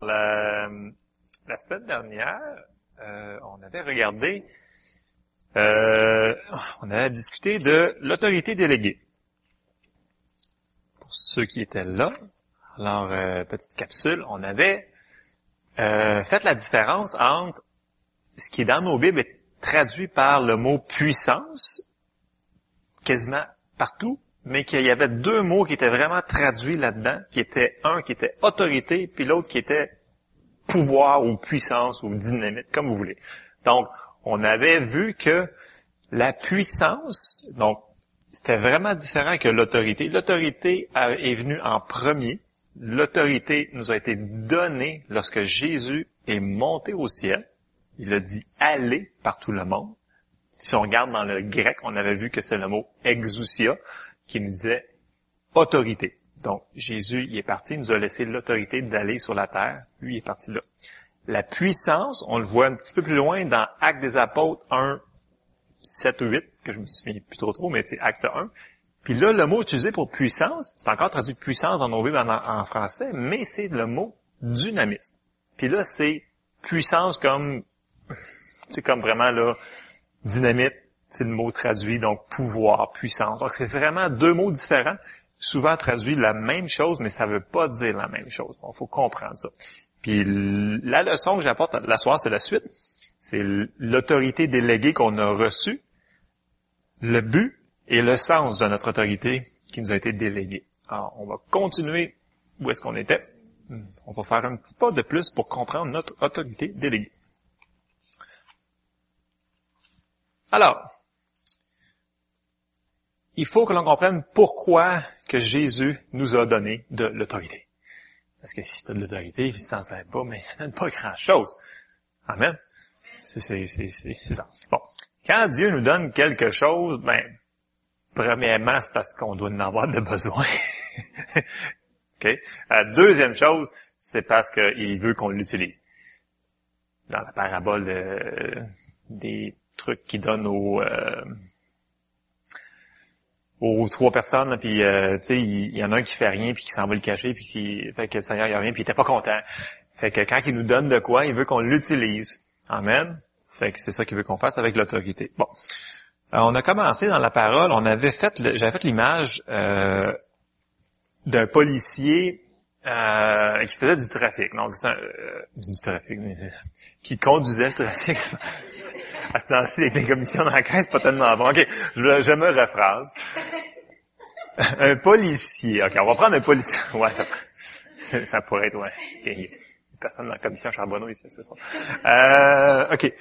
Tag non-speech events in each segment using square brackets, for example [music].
La, semaine dernière, euh, on avait regardé, euh, on avait discuté de l'autorité déléguée. Pour ceux qui étaient là, alors euh, petite capsule, on avait fait la différence entre ce qui est dans nos Bibles traduit par le mot puissance, quasiment partout, mais qu'il y avait deux mots qui étaient vraiment traduits là-dedans, qui étaient un qui était autorité, puis l'autre qui était pouvoir ou puissance ou dynamite, comme vous voulez. Donc, on avait vu que la puissance, donc, c'était vraiment différent que l'autorité. L'autorité est venue en premier. L'autorité nous a été donnée lorsque Jésus est monté au ciel. Il a dit aller par tout le monde. Si on regarde dans le grec, on avait vu que c'est le mot exousia, qui nous disait autorité. Donc, Jésus, il est parti, il nous a laissé l'autorité d'aller sur la terre. Lui, il est parti là. La puissance, on le voit un petit peu plus loin dans Actes des Apôtres 1, 7 ou 8, que je me souviens plus trop trop, mais c'est Acte 1. Puis là, le mot utilisé pour puissance, c'est encore traduit puissance dans nos Bibles en, en français, mais c'est le mot dynamisme. Puis là, c'est puissance comme, [laughs] c'est comme vraiment là, dynamite, c'est le mot traduit, donc pouvoir, puissance. Donc c'est vraiment deux mots différents, souvent traduits la même chose, mais ça veut pas dire la même chose. Il faut comprendre ça. Puis la leçon que j'apporte la soirée, c'est la suite. C'est l'autorité déléguée qu'on a reçue, le but et le sens de notre autorité qui nous a été déléguée. Alors, on va continuer où est-ce qu'on était. On va faire un petit pas de plus pour comprendre notre autorité déléguée. Alors, il faut que l'on comprenne pourquoi que Jésus nous a donné de l'autorité. Parce que si tu as de l'autorité, il s'en sert pas, mais ça donne pas grand-chose. Amen. C'est, ça. Bon. Quand Dieu nous donne quelque chose, ben, premièrement, c'est parce qu'on doit en avoir de besoin. [laughs] OK? La deuxième chose, c'est parce qu'il veut qu'on l'utilise. Dans la parabole euh, des trucs qu'il donne aux, euh, aux trois personnes, puis euh, tu sais, il, y en a un qui fait rien, puis qui s'en va le cacher, puis qui fait que le Seigneur il revient, puis il était pas content. Fait que quand il nous donne de quoi, il veut qu'on l'utilise. Amen. Fait que c'est ça qu'il veut qu'on fasse avec l'autorité. Bon. Alors, on a commencé dans la parole, on avait fait, j'avais fait l'image euh, d'un policier euh, qui faisait du trafic. Donc, euh, du trafic, qui conduisait le trafic. [laughs] à ce temps-ci, avec les commissions d'enquête, c'est pas tellement bon. OK, je, je me rephrase. [laughs] un policier. OK, on va prendre un policier. [laughs] Ouais, ça, ça pourrait être, ouais. Okay. Personne dans la commission Charbonneau ici, c'est ça. Euh, OK.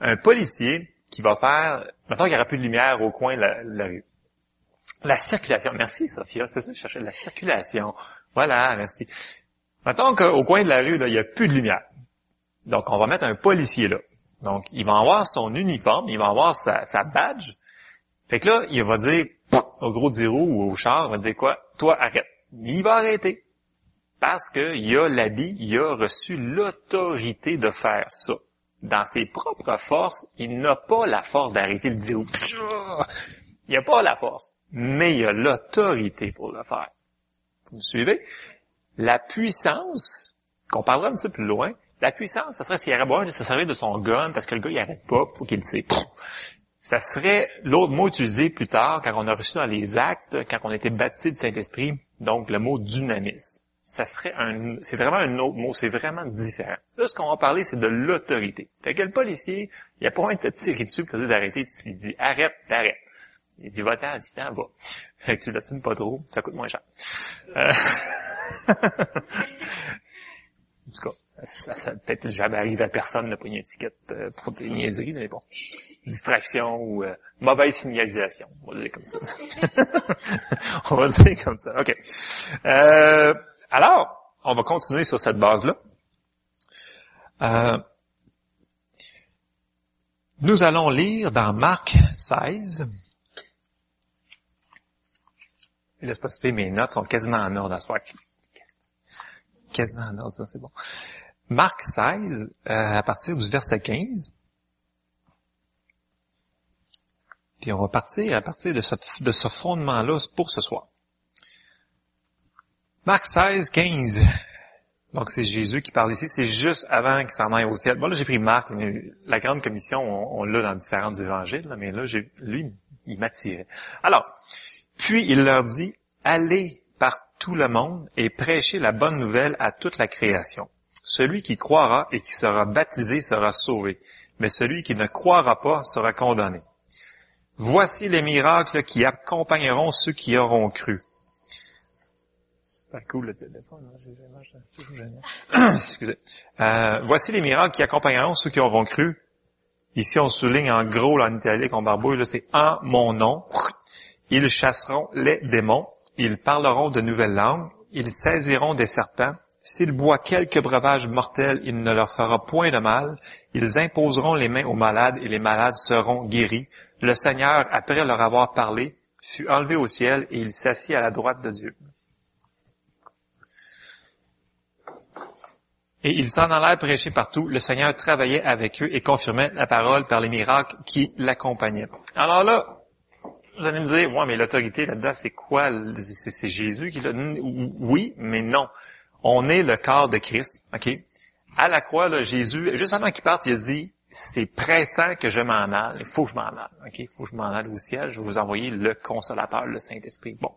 Un policier qui va faire... Maintenant qu'il n'y aura plus de lumière au coin de la, la rue. La circulation. Merci, Sophia. C'est ça que je cherchais. La circulation. Voilà, merci. Maintenant qu'au coin de la rue, là, il n'y a plus de lumière. Donc, on va mettre un policier là. Donc, il va avoir son uniforme, il va avoir sa, badge. Fait que là, il va dire au gros zéro ou au char, il va dire quoi? Toi, arrête. Il va arrêter. Parce qu'il a l'habit, il a reçu l'autorité de faire ça. Dans ses propres forces, il n'a pas la force d'arrêter le zéro. Il n'a pas la force. Mais il a l'autorité pour le faire. Vous me suivez? La puissance, qu'on parlera un petit peu plus loin, la puissance, ça serait besoin de se servir de son gun parce que le gars, il arrête pas, faut qu'il le tire. Ça serait l'autre mot utilisé plus tard quand on a reçu dans les actes, quand on a été baptisé du Saint-Esprit, donc le mot dynamisme. Ça serait un, c'est vraiment un autre mot, c'est vraiment différent. Là, ce qu'on va parler, c'est de l'autorité. Fait que le policier, il a pas envie de te tirer dessus pour te d'arrêter, il dit arrête, arrête. Il dit va-t'en, à distance, va. Fait que tu l'assumes pas trop, ça coûte moins cher. Euh... [laughs] en tout cas, ça, ça peut-être jamais arrivé à personne de une étiquette euh, pour des niaiseries, mais bon. Distraction ou euh, mauvaise signalisation. On va dire comme ça. [laughs] on va dire comme ça. OK. Euh, alors, on va continuer sur cette base-là. Euh, nous allons lire dans Marc 16. Laisse pas mes notes sont quasiment en ordre à soir. Quasiment en ordre, ça c'est bon. Marc 16, euh, à partir du verset 15. Puis on va partir à partir de ce, de ce fondement-là pour ce soir. Marc 16, 15 Donc c'est Jésus qui parle ici, c'est juste avant qu'il s'en aille au ciel. Bon là j'ai pris Marc, la grande commission, on, on l'a dans différents évangiles, mais là j'ai, lui, il m'attirait. Alors, puis il leur dit, allez par tout le monde et prêchez la bonne nouvelle à toute la création. Celui qui croira et qui sera baptisé sera sauvé, mais celui qui ne croira pas sera condamné. Voici les miracles qui accompagneront ceux qui auront cru. C'est pas cool le téléphone, hein, [coughs] Excusez. Euh, voici les miracles qui accompagneront ceux qui auront cru. Ici, on souligne en gros, là, en italique, en barbouille, c'est en mon nom. Ils chasseront les démons. Ils parleront de nouvelles langues. Ils saisiront des serpents. S'ils boivent quelques breuvages mortels, il ne leur fera point de mal. Ils imposeront les mains aux malades et les malades seront guéris. Le Seigneur, après leur avoir parlé, fut enlevé au ciel et il s'assit à la droite de Dieu. Et ils s'en allèrent prêcher partout. Le Seigneur travaillait avec eux et confirmait la parole par les miracles qui l'accompagnaient. Alors là, vous allez me dire, ouais, mais l'autorité là-dedans, c'est quoi? C'est Jésus qui l'a... Oui, mais non. On est le corps de Christ, OK? À la croix, là, Jésus, juste avant qu'il parte, il a dit, c'est pressant que je m'en aille. Il faut que je m'en aille. OK? Il faut que je m'en aille au ciel. Je vais vous envoyer le consolateur, le Saint-Esprit. Bon.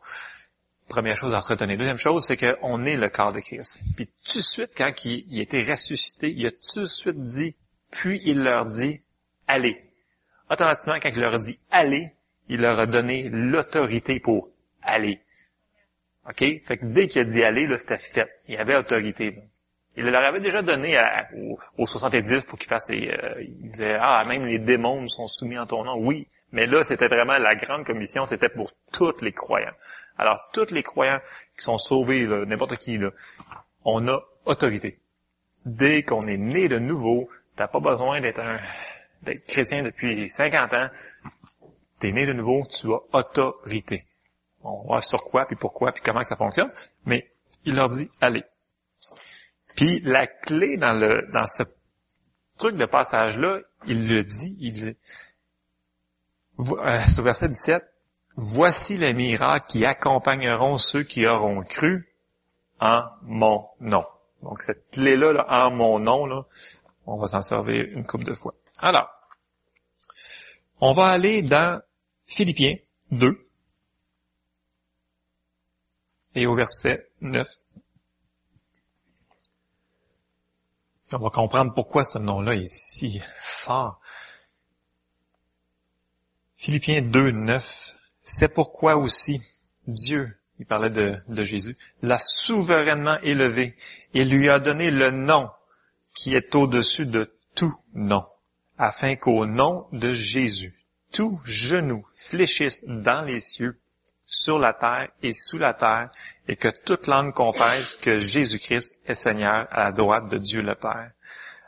Première chose à retenir. Deuxième chose, c'est qu'on est le corps de Christ. Puis tout de suite, quand il, il était ressuscité, il a tout de suite dit, puis il leur dit, allez. Automatiquement, quand il leur a dit allez, il leur a donné l'autorité pour aller. Fait que dès qu'il a dit aller, là, c'était fait. Il avait autorité. Il leur avait déjà donné aux, 70 pour qu'ils fassent les, euh, il disait, ah, même les démons sont soumis en ton nom. Oui. Mais là, c'était vraiment la grande commission, c'était pour tous les croyants. Alors, tous les croyants qui sont sauvés, n'importe qui, là, on a autorité. Dès qu'on est né de nouveau, t'as pas besoin d'être un, d'être chrétien depuis 50 ans. T'es né de nouveau, tu as autorité. On va sur quoi, puis pourquoi, puis comment ça fonctionne. Mais il leur dit, allez. Puis la clé dans le dans ce truc de passage-là, il le dit, il euh, sur verset 17, voici les miracles qui accompagneront ceux qui auront cru en mon nom. Donc cette clé-là, là, en mon nom, là, on va s'en servir une couple de fois. Alors, on va aller dans Philippiens 2 et au verset 9. On va comprendre pourquoi ce nom-là est si fort. Philippiens 2, 9. C'est pourquoi aussi Dieu, il parlait de, de Jésus, l'a souverainement élevé et lui a donné le nom qui est au-dessus de tout nom, afin qu'au nom de Jésus, tout genou fléchisse dans les cieux, sur la terre et sous la terre, et que toute langue confesse que Jésus-Christ est Seigneur à la droite de Dieu le Père.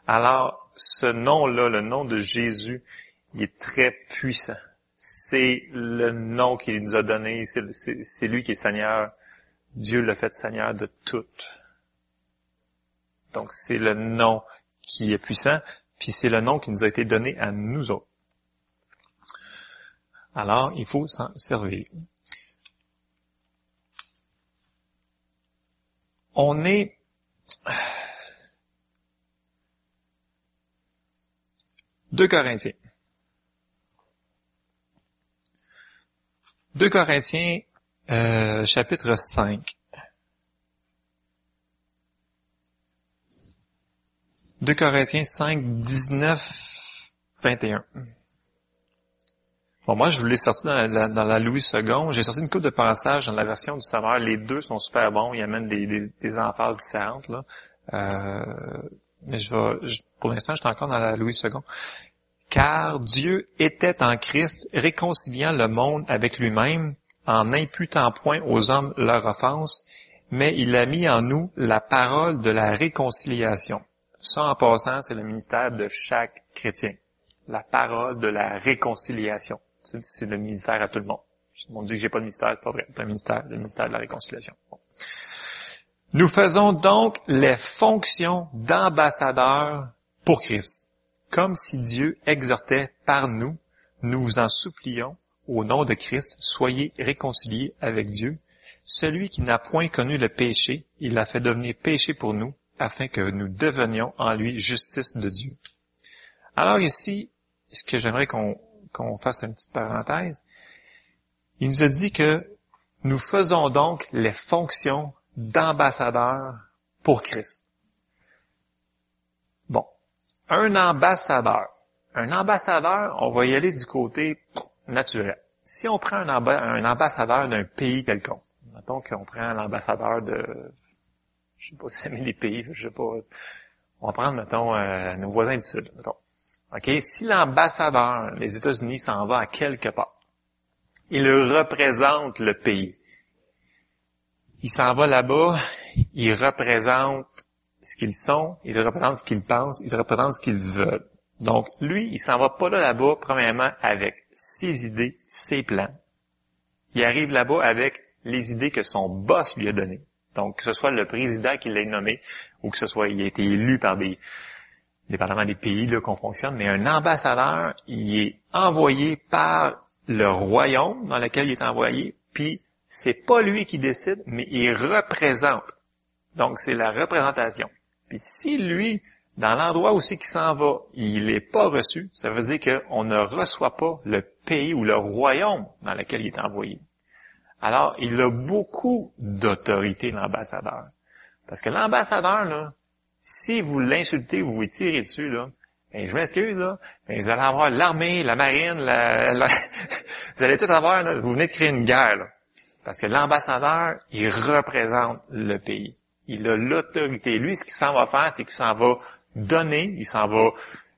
Alors, ce nom-là, le nom de Jésus, il est très puissant. C'est le nom qu'il nous a donné, c'est lui qui est Seigneur. Dieu l'a fait Seigneur de tout. Donc c'est le nom qui est puissant, puis c'est le nom qui nous a été donné à nous autres. Alors, il faut s'en servir. On est... Deux Corinthiens. Deux Corinthiens, euh, chapitre 5. 2 Corinthiens 5, 19, 21. Bon, moi, je voulais sortir dans la, dans la Louis II. J'ai sorti une coupe de passages dans la version du Sauveur. Les deux sont super bons. Ils amènent des, des, des emphases différentes. Là. Euh, mais je vais, pour l'instant, je suis encore dans la Louis II. Car Dieu était en Christ, réconciliant le monde avec lui-même, en n'imputant point aux hommes leur offense, mais il a mis en nous la parole de la réconciliation. Ça, en passant, c'est le ministère de chaque chrétien. La parole de la réconciliation. C'est le ministère à tout le monde. On dit que j'ai pas de ministère, c'est pas vrai. Un ministère, le ministère de la réconciliation. Nous faisons donc les fonctions d'ambassadeurs pour Christ. Comme si Dieu exhortait par nous, nous vous en supplions, au nom de Christ, soyez réconciliés avec Dieu. Celui qui n'a point connu le péché, il l'a fait devenir péché pour nous, afin que nous devenions en lui justice de Dieu. Alors ici, ce que j'aimerais qu'on qu'on fasse une petite parenthèse, il nous a dit que nous faisons donc les fonctions d'ambassadeurs pour Christ. Bon, un ambassadeur. Un ambassadeur, on va y aller du côté naturel. Si on prend un, ambassadeur d'un pays quelconque, mettons qu'on prend l'ambassadeur de, je sais pas si c'est les pays, je sais pas, on va prendre, mettons, euh, nos voisins du Sud, mettons. OK? Si l'ambassadeur des États-Unis s'en va à quelque part, il représente le pays. Il s'en va là-bas, il représente ce qu'ils sont, il représente ce qu'ils pensent, il représente ce qu'ils veulent. Donc, lui, il s'en va pas là-bas, premièrement, avec ses idées, ses plans. Il arrive là-bas avec les idées que son boss lui a données. Donc, que ce soit le président qui l'a nommé, ou que ce soit, il a été élu par des, dépendamment des pays là qu'on fonctionne, mais un ambassadeur, il est envoyé par le royaume dans lequel il est envoyé, puis c'est pas lui qui décide, mais il représente. Donc c'est la représentation. Puis si lui, dans l'endroit où c'est qu'il s'en va, il n'est pas reçu, ça veut dire qu'on ne reçoit pas le pays ou le royaume dans lequel il est envoyé. Alors, il a beaucoup d'autorité, l'ambassadeur. Parce que l'ambassadeur, là, si vous l'insultez, vous vous tirez dessus, là, ben, je m'excuse, là, ben, vous allez avoir l'armée, la marine, [laughs] la, vous allez tout avoir, là, vous venez de créer une guerre, là. Parce que l'ambassadeur, il représente le pays. Il a l'autorité. Lui, ce qu'il s'en va faire, c'est qu'il s'en va donner, il s'en va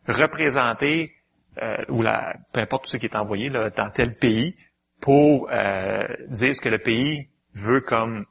représenter, euh, ou la, peu importe ce qui est envoyé là, dans tel pays, pour euh, dire ce que le pays veut comme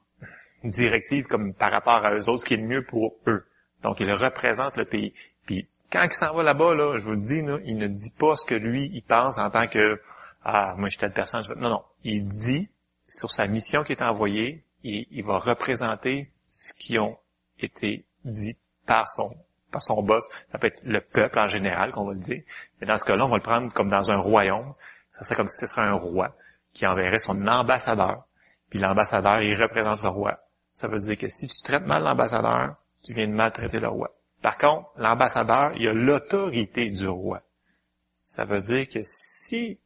directive, comme par rapport à eux autres, ce qui est le mieux pour eux. Donc, il représente le pays. Puis, quand il s'en va là-bas, là, je vous le dis, là, il ne dit pas ce que lui, il pense en tant que Ah, moi je suis telle personne. Non, non. Il dit sur sa mission qui est envoyée, et il va représenter ce qui ont été dit par son par son boss. Ça peut être le peuple en général, qu'on va le dire. Mais dans ce cas-là, on va le prendre comme dans un royaume. Ça serait comme si ce serait un roi qui enverrait son ambassadeur. Puis l'ambassadeur, il représente le roi. Ça veut dire que si tu traites mal l'ambassadeur, tu viens de maltraiter le roi. Par contre, l'ambassadeur, il a l'autorité du roi. Ça veut dire que si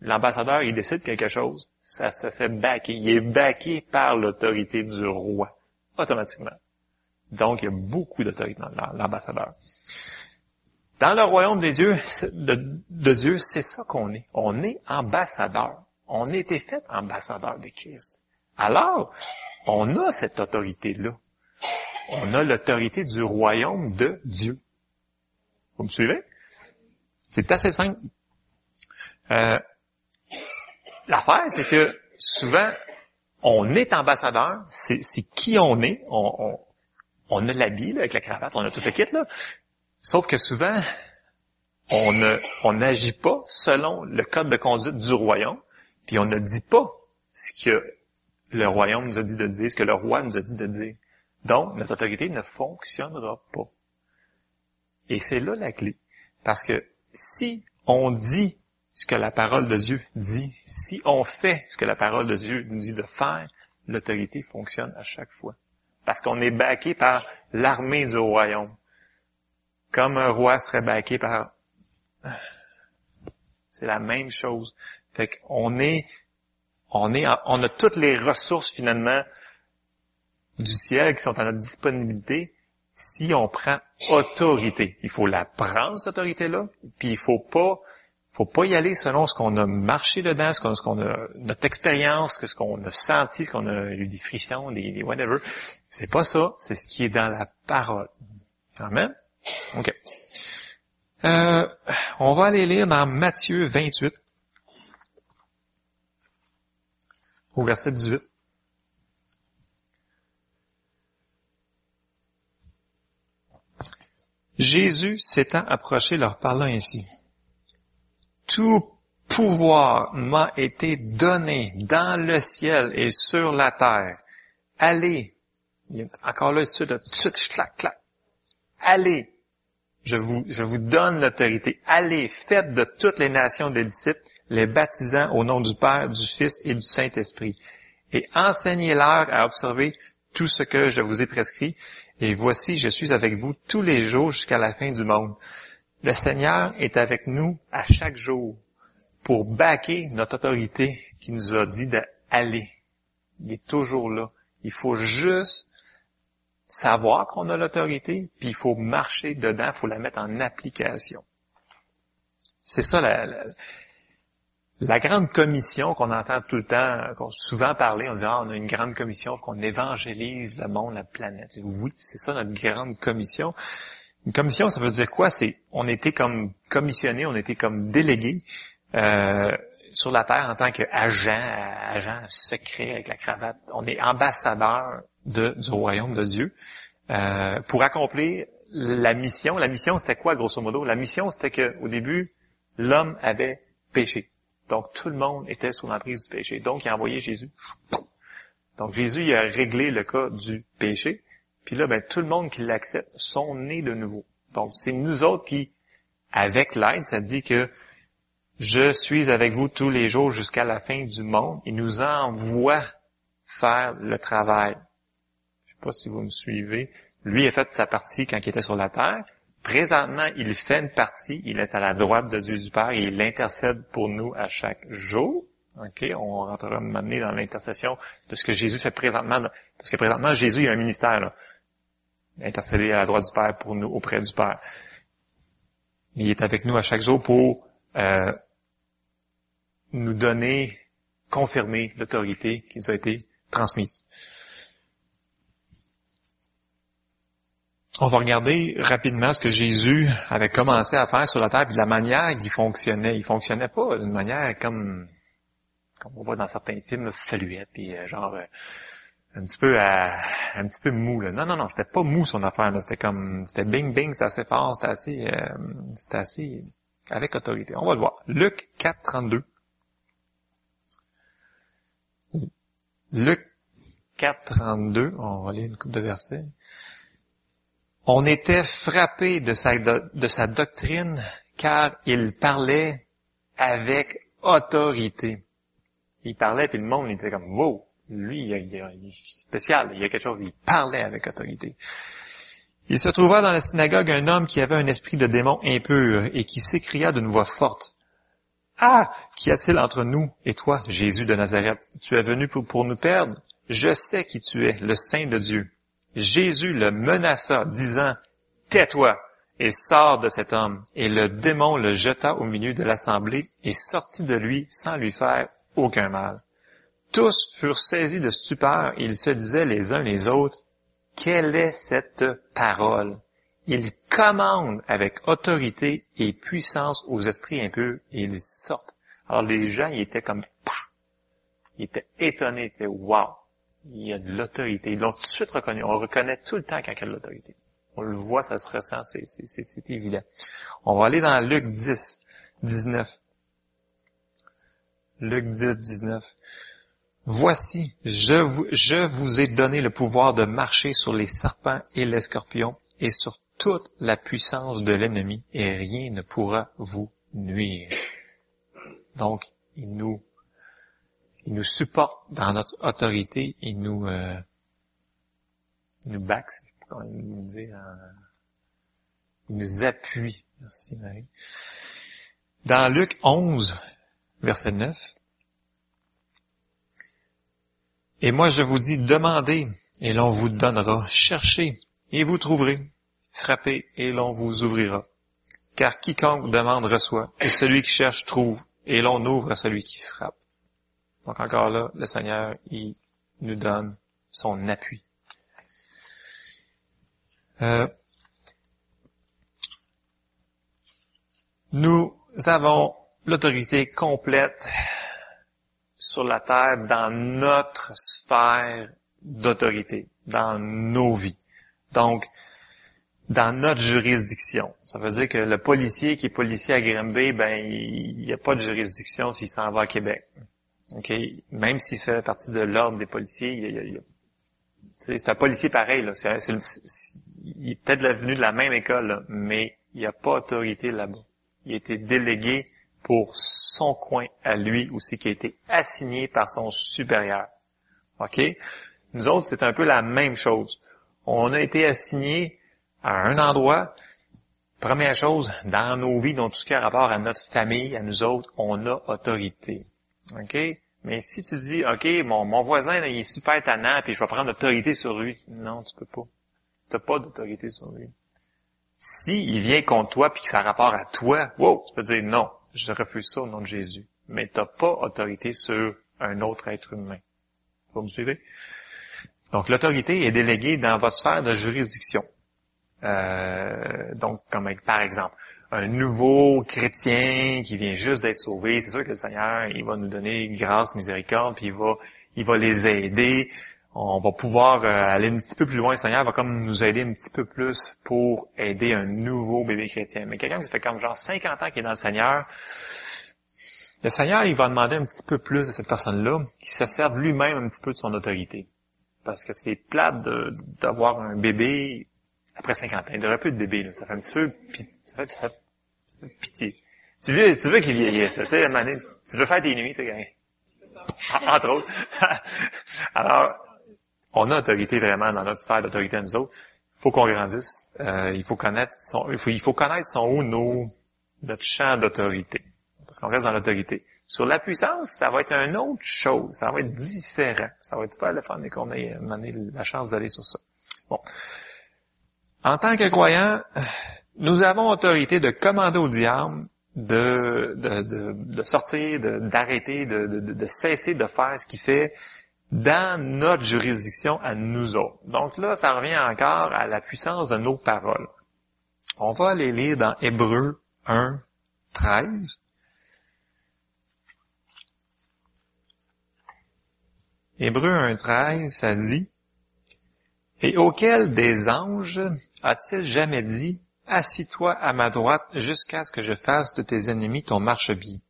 l'ambassadeur, il décide quelque chose, ça se fait backer. Il est backé par l'autorité du roi, automatiquement. Donc, il y a beaucoup d'autorité dans l'ambassadeur. Dans le royaume des dieux, de, de Dieu, c'est ça qu'on est. On est ambassadeur. On a été fait ambassadeur de Christ. Alors, on a cette autorité-là on a l'autorité du royaume de Dieu. Vous me suivez? C'est assez simple. Euh, L'affaire, c'est que souvent, on est ambassadeur, c'est qui on est, on, on, a l'habit avec la cravate, on a tout le kit, là. Sauf que souvent, on n'agit pas selon le code de conduite du royaume, puis on ne dit pas ce que le royaume nous a dit de dire, ce que le roi nous a dit de dire. Donc, notre autorité ne fonctionnera pas. Et c'est là la clé. Parce que si on dit ce que la parole de Dieu dit, si on fait ce que la parole de Dieu nous dit de faire, l'autorité fonctionne à chaque fois. Parce qu'on est baqué par l'armée du royaume. Comme un roi serait baqué par... [sighs] C'est la même chose. Fait qu'on est, on est, on a toutes les ressources finalement du ciel qui sont à notre disponibilité si on prend autorité. Il faut la prendre, cette autorité-là, puis il faut pas faut pas y aller selon ce qu'on a marché dedans, ce qu'on, a, notre expérience, ce qu'on a senti, ce qu'on a eu des frissons, des, whatever. C'est pas ça, c'est ce qui est dans la parole. Amen? OK. Euh, on va aller lire dans Matthieu 28, au verset 18. Jésus s'étant approché leur parla ainsi. Tout pouvoir m'a été donné dans le ciel et sur la terre. Allez. Encore là, tout de suite, clac, clac. Allez. Je vous, je vous donne l'autorité. Allez, faites de toutes les nations des disciples, les baptisant au nom du Père, du Fils et du Saint-Esprit. Et enseignez-leur à observer tout ce que je vous ai prescrit, et voici, je suis avec vous tous les jours jusqu'à la fin du monde. Le Seigneur est avec nous à chaque jour pour baquer notre autorité qui nous a dit d'aller. Il est toujours là. Il faut juste savoir qu'on a l'autorité, puis il faut marcher dedans, il faut la mettre en application. C'est ça grande commission qu'on entend tout le temps, qu'on souvent parler, on dit ah, on a une grande commission, qu'on évangélise le monde, la planète. Oui, c'est ça notre grande commission. Une commission, ça veut dire quoi? C'est on était comme commissionné, on était comme délégué euh, sur la terre en tant qu'agent, agent secret avec la cravate. On est ambassadeur de, du royaume de Dieu euh, pour accomplir la mission. La mission, c'était quoi, grosso modo? La mission, c'était qu'au début, l'homme avait péché. Donc, tout le monde était sous l'emprise du péché. Donc, il a envoyé Jésus. Donc, Jésus, il a réglé le cas du péché. Puis là, ben, tout le monde qui l'accepte sont nés de nouveau. Donc, c'est nous autres qui, avec l'aide, ça dit que je suis avec vous tous les jours jusqu'à la fin du monde. Il nous envoie faire le travail. Je sais pas si vous me suivez. Lui a fait sa partie quand il était sur la terre. Présentement, il fait une partie. Il est à la droite de Dieu du Père et il intercède pour nous à chaque jour. OK? On rentrera maintenant dans l'intercession de ce que Jésus fait présentement. Parce que présentement, Jésus a un ministère. Là. Intercéder à la droite du Père pour nous, auprès du Père. Il est avec nous à chaque jour pour euh, nous donner, confirmer l'autorité qui nous a été transmise. On va regarder rapidement ce que Jésus avait commencé à faire sur la terre, puis la manière qu'il fonctionnait. Il fonctionnait pas d'une manière comme, comme on voit dans certains films, faluette, puis euh, genre euh, un petit peu un petit peu mou. Là. Non, non, non, c'était pas mou son affaire. C'était comme, c'était bing bing, c'était assez fort, c'était assez, euh, c'était assez avec autorité. On va le voir. Luc 4, 32. Luc 4, 32, on va lire une coupe de versets. On était frappé de sa, doctrine car il parlait avec autorité. Il parlait puis le monde il était comme wow, lui il, est spécial, il y a quelque chose, il parlait avec autorité. Il se trouva dans la synagogue un homme qui avait un esprit de démon impur et qui s'écria d'une voix forte. Ah, qu'y a-t-il entre nous et toi, Jésus de Nazareth? Tu es venu pour, nous perdre? Je sais qui tu es, le Saint de Dieu. Jésus le menaça, disant, Tais-toi et sors de cet homme. Et le démon le jeta au milieu de l'assemblée et sortit de lui sans lui faire aucun mal. Tous furent saisis de stupeur et ils se disaient les uns les autres, Quelle est cette parole? il commande avec autorité et puissance aux esprits impurs et ils sortent. Alors les gens, ils étaient comme, ils étaient étonnés, ils étaient, wow, il y a de l'autorité. Ils l'ont tout de suite reconnu. On reconnaît tout le temps quand il y a de l'autorité. On le voit, ça se ressent, c'est évident. On va aller dans Luc 10, 19. Luc 10, 19. Voici, je vous, je vous ai donné le pouvoir de marcher sur les serpents et les scorpions et sur toute la puissance de l'ennemi et rien ne pourra vous nuire. Donc, il nous, il nous supporte dans notre autorité, il nous, euh, il nous back, comment dire, il nous appuie. Merci Marie. Dans Luc 11, verset 9, Et moi je vous dis, demandez, et l'on vous donnera, cherchez, et vous trouverez, frappez et l'on vous ouvrira. Car quiconque demande reçoit, et celui qui cherche trouve, et l'on ouvre à celui qui frappe. Donc encore là, le Seigneur, il nous donne son appui. Euh, nous avons l'autorité complète sur la terre dans notre sphère d'autorité, dans nos vies. Donc, dans notre juridiction. Ça veut dire que le policier qui est policier à Grimby, ben il n'y a pas de juridiction s'il s'en va à Québec. Ok, Même s'il fait partie de l'ordre des policiers, c'est un policier pareil. Là. il est peut-être venu de la même école, mais il n'y a pas autorité là-bas. Il a été délégué pour son coin à lui aussi, qui a été assigné par son supérieur. OK? Nous autres, c'est un peu la même chose. On a été assignés à un endroit. Première chose, dans nos vies, dans tout ce qui a rapport à notre famille, à nous autres, on a autorité. OK? Mais si tu dis, OK, mon, mon voisin, il est super tannant, puis je vais prendre autorité sur lui. Non, tu peux pas. Tu n'as pas d'autorité sur lui. Si vient contre toi, puis que ça a rapport à toi, wow, tu peux dire non, je refuse ça au nom de Jésus. Mais tu n'as pas autorité sur un autre être humain. Vous me suivez? Donc, l'autorité est déléguée dans votre sphère de juridiction. Euh, donc, comme par exemple, un nouveau chrétien qui vient juste d'être sauvé, c'est sûr que le Seigneur, il va nous donner grâce, miséricorde, puis il va, il va les aider. On va pouvoir euh, aller un petit peu plus loin. Le Seigneur va comme nous aider un petit peu plus pour aider un nouveau bébé chrétien. Mais quelqu'un qui fait comme genre 50 ans qui est dans le Seigneur, le Seigneur, il va demander un petit peu plus de cette personne-là, qui se serve lui-même un petit peu de son autorité. Parce que c'est plate d'avoir un bébé après 50 ans. Il n'y aurait plus de bébé, là. Ça fait un petit peu, ça fait, ça fait pitié. Tu veux, tu veux qu'il vieillisse, tu sais, tu veux faire des nuits, c'est [laughs] gagné. Entre autres. [laughs] Alors, on a autorité vraiment dans notre sphère d'autorité à nous autres. Il faut qu'on grandisse. Euh, il faut connaître son, il faut, il faut connaître son où nos, notre champ d'autorité. Parce qu'on reste dans l'autorité. Sur la puissance, ça va être une autre chose. Ça va être différent. Ça va être super le fun qu'on ait la chance d'aller sur ça. Bon. En tant que croyant, nous avons autorité de commander au diable de, de, de, de sortir, d'arrêter, de, cesser de faire ce qu'il fait dans notre juridiction à nous autres. Donc là, ça revient encore à la puissance de nos paroles. On va aller lire dans Hébreu 1, 13. Hébreu 1, 13, ça dit, Et auquel des anges a-t-il jamais dit, Assis-toi à ma droite jusqu'à ce que je fasse de tes ennemis ton marchepied.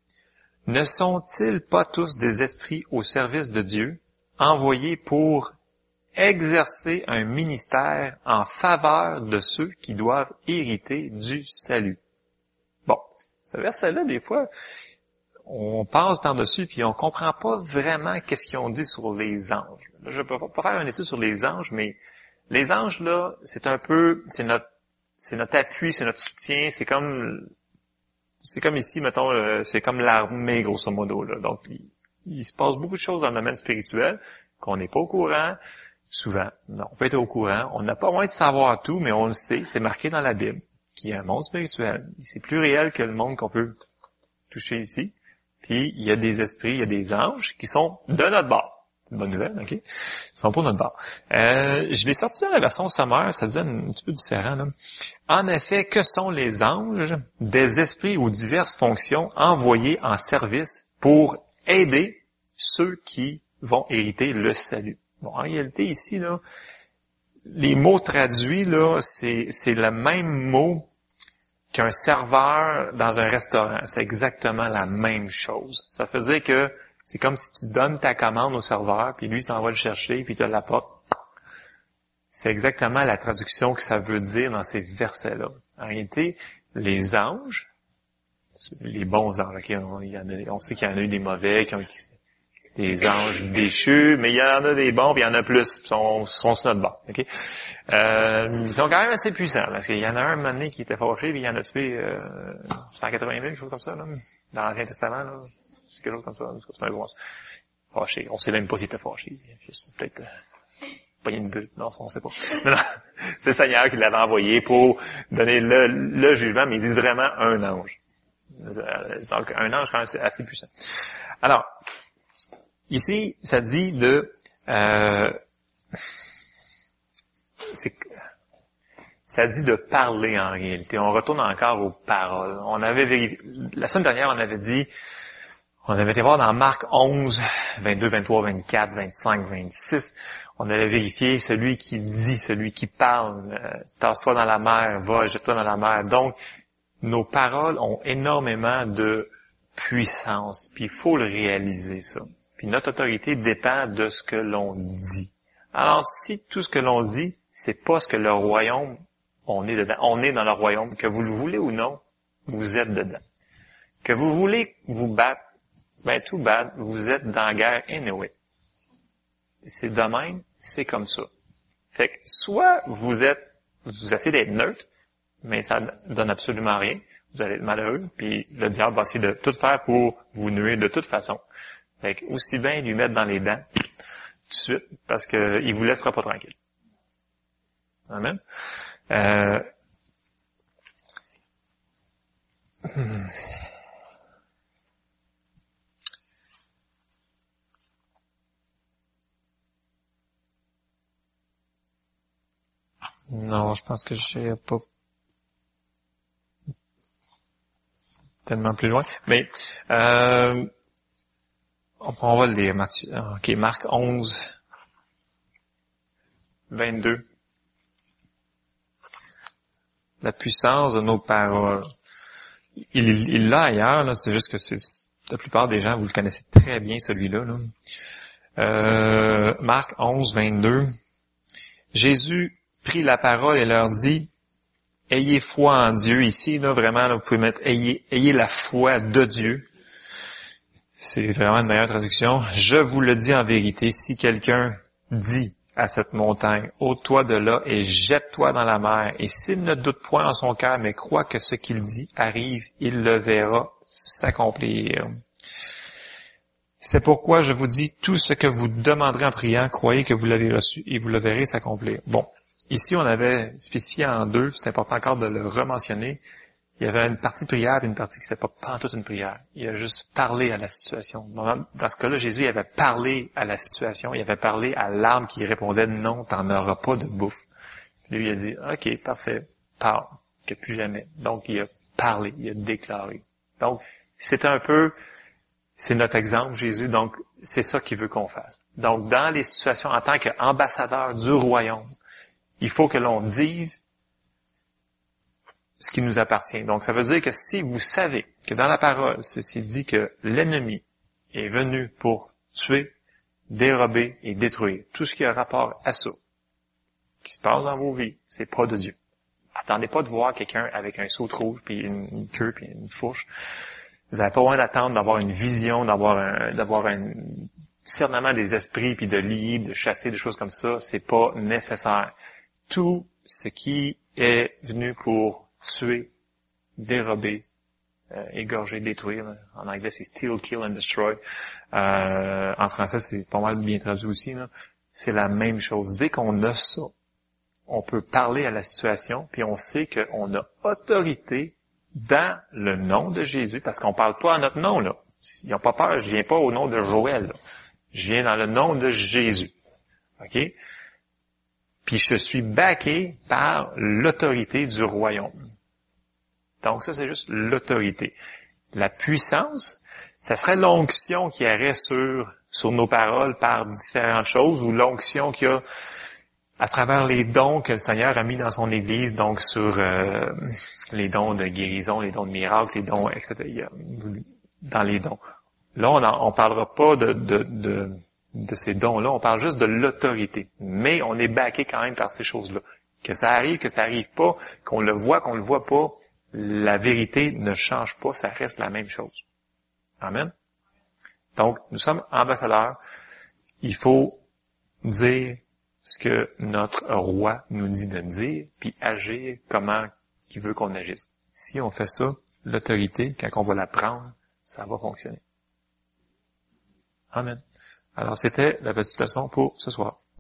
Ne sont-ils pas tous des esprits au service de Dieu, envoyés pour exercer un ministère en faveur de ceux qui doivent hériter du salut? Bon, ce verset-là, des fois, on passe dans dessus puis on comprend pas vraiment qu'est-ce qu'ils ont dit sur les anges. Je peux pas faire un étude sur les anges, mais les anges, là, c'est un peu, c'est notre, c'est notre appui, c'est notre soutien, c'est comme, c'est comme ici, mettons, euh, c'est comme l'armée, grosso modo, là. Donc, il, se passe beaucoup de choses dans le domaine spirituel qu'on n'est pas au courant, souvent. Non, on peut être au courant. On n'a pas moins de savoir tout, mais on le sait, c'est marqué dans la Bible, qu'il y a un monde spirituel. C'est plus réel que le monde qu'on peut toucher ici. Puis, il y a des esprits, il y a des anges qui sont de notre bord. Une bonne nouvelle, OK? Ils sont pour notre part. Euh, je l'ai sorti dans la version sommaire, ça dit un petit peu différent. Là. En effet, que sont les anges? Des esprits ou diverses fonctions envoyés en service pour aider ceux qui vont hériter le salut? Bon, en réalité, ici, là, les mots traduits, là, c'est, c'est le même mot qu'un serveur dans un restaurant. C'est exactement la même chose. Ça faisait que c'est comme si tu donnes ta commande au serveur, puis lui s'en va le chercher, puis il te l'apporte. C'est exactement la traduction que ça veut dire dans ces versets-là. En réalité, les anges, les bons anges, on, sait qu'il y en a eu des mauvais, des anges déchus, mais il y en a des bons, puis il y en a plus, ils sont, sont sur notre bord. Euh, ils sont quand même assez puissants, parce qu'il y en a un, un qui était fâché, puis il y en a tué euh, 180 000, quelque chose comme ça, là, dans l'Ancien Testament. Là c'est quelque chose comme ça. C'est un gros fâché. On sait même pas s'il était fâché. C'est peut-être euh, pas une butte. Non, on sait pas. Non, [laughs] c'est le Seigneur qui l'avait envoyé pour donner le, jugement, mais il dit vraiment un ange. Donc, un ange quand même assez puissant. Alors, ici, ça dit de... Euh, ça dit de parler en réalité. On retourne encore aux paroles. On avait vérifié, la semaine dernière, on avait dit on avait été voir dans Marc 11, 22, 23, 24, 25, 26. On allait vérifier celui qui dit, celui qui parle, euh, tasse-toi dans la mer, va, jette-toi dans la mer. Donc, nos paroles ont énormément de puissance. Puis il faut le réaliser, ça. Puis notre autorité dépend de ce que l'on dit. Alors, si tout ce que l'on dit, c'est pas ce que le royaume, on est dedans, on est dans le royaume, que vous le voulez ou non, vous êtes dedans. Que vous voulez vous battre ben tout bad, vous êtes dans la guerre anyway. c'est de même, c'est comme ça. Fait que soit vous êtes, vous essayez d'être neutre, mais ça donne absolument rien. Vous allez être malheureux, puis le diable va essayer de tout faire pour vous nuire de toute façon. Fait que aussi bien lui mettre dans les dents tout de suite, parce qu'il vous laissera pas tranquille. Amen. Euh, Non, je pense que j'ai pas tellement plus loin. Mais euh, on, va le lire, Matthieu. Ok, Marc 11, 22. La puissance de nos paroles. Il l'a ailleurs, c'est juste que c'est la plupart des gens, vous le connaissez très bien celui-là. Euh, Marc 11, 22. Jésus prit la parole et leur dit, ayez foi en Dieu. Ici, là, vraiment, vous pouvez mettre ayez, ayez la foi de Dieu. C'est vraiment une meilleure traduction. Je vous le dis en vérité, si quelqu'un dit à cette montagne, ôte-toi de là et jette-toi dans la mer, et s'il ne doute point en son cœur, mais croit que ce qu'il dit arrive, il le verra s'accomplir. C'est pourquoi je vous dis, tout ce que vous demanderez en priant, croyez que vous l'avez reçu et vous le verrez s'accomplir. Bon, Ici, on avait spécifié en deux, c'est important encore de le rementionner. Il y avait une partie prière et une partie qui n'était pas, toute une prière. Il a juste parlé à la situation. Dans ce cas-là, Jésus avait parlé à la situation, il avait parlé à l'âme qui répondait non, t'en auras pas de bouffe. Lui, il a dit, OK, parfait, parle, que plus jamais. Donc, il a parlé, il a déclaré. Donc, c'est un peu, c'est notre exemple, Jésus, donc c'est ça qu'il veut qu'on fasse. Donc, dans les situations, en tant qu'ambassadeur du royaume, il faut que l'on dise ce qui nous appartient. Donc, ça veut dire que si vous savez que dans la parole, ceci dit que l'ennemi est venu pour tuer, dérober et détruire tout ce qui a rapport à ça, qui se passe dans vos vies, c'est pas de Dieu. Attendez pas de voir quelqu'un avec un saut rouge, puis une, queue, puis une fourche. Vous n'avez pas besoin d'attendre d'avoir une vision, d'avoir un, d'avoir un discernement des esprits, puis de lier, de chasser, des choses comme ça. C'est pas nécessaire tout ce qui est venu pour tuer, dérober, euh, égorger, détruire. En anglais, c'est steal, kill and destroy. Euh, en français, c'est pas mal bien traduit aussi. C'est la même chose. Dès qu'on a ça, on peut parler à la situation, puis on sait qu'on a autorité dans le nom de Jésus, parce qu'on parle pas à notre nom, là. Ils n'ont pas peur, je viens pas au nom de Joël. Je viens dans le nom de Jésus. OK? Puis je suis baqué par l'autorité du royaume. Donc ça, c'est juste l'autorité. La puissance, ça serait l'onction qui aurait sur, sur nos paroles par différentes choses, ou l'onction qu'il y a à travers les dons que le Seigneur a mis dans son Église, donc sur euh, les dons de guérison, les dons de miracles, les dons, etc. Dans les dons. Là, on ne parlera pas de, de de ces dons-là, on parle juste de l'autorité. Mais on est baqué quand même par ces choses-là. Que ça arrive, que ça arrive pas, qu'on le voit, qu'on le voit pas, la vérité ne change pas, ça reste la même chose. Amen. Donc, nous sommes ambassadeurs. Il faut dire ce que notre roi nous dit de dire, puis agir comment il veut qu'on agisse. Si on fait ça, l'autorité, quand on va la prendre, ça va fonctionner. Amen. Alors c'était la leçon pour ce soir.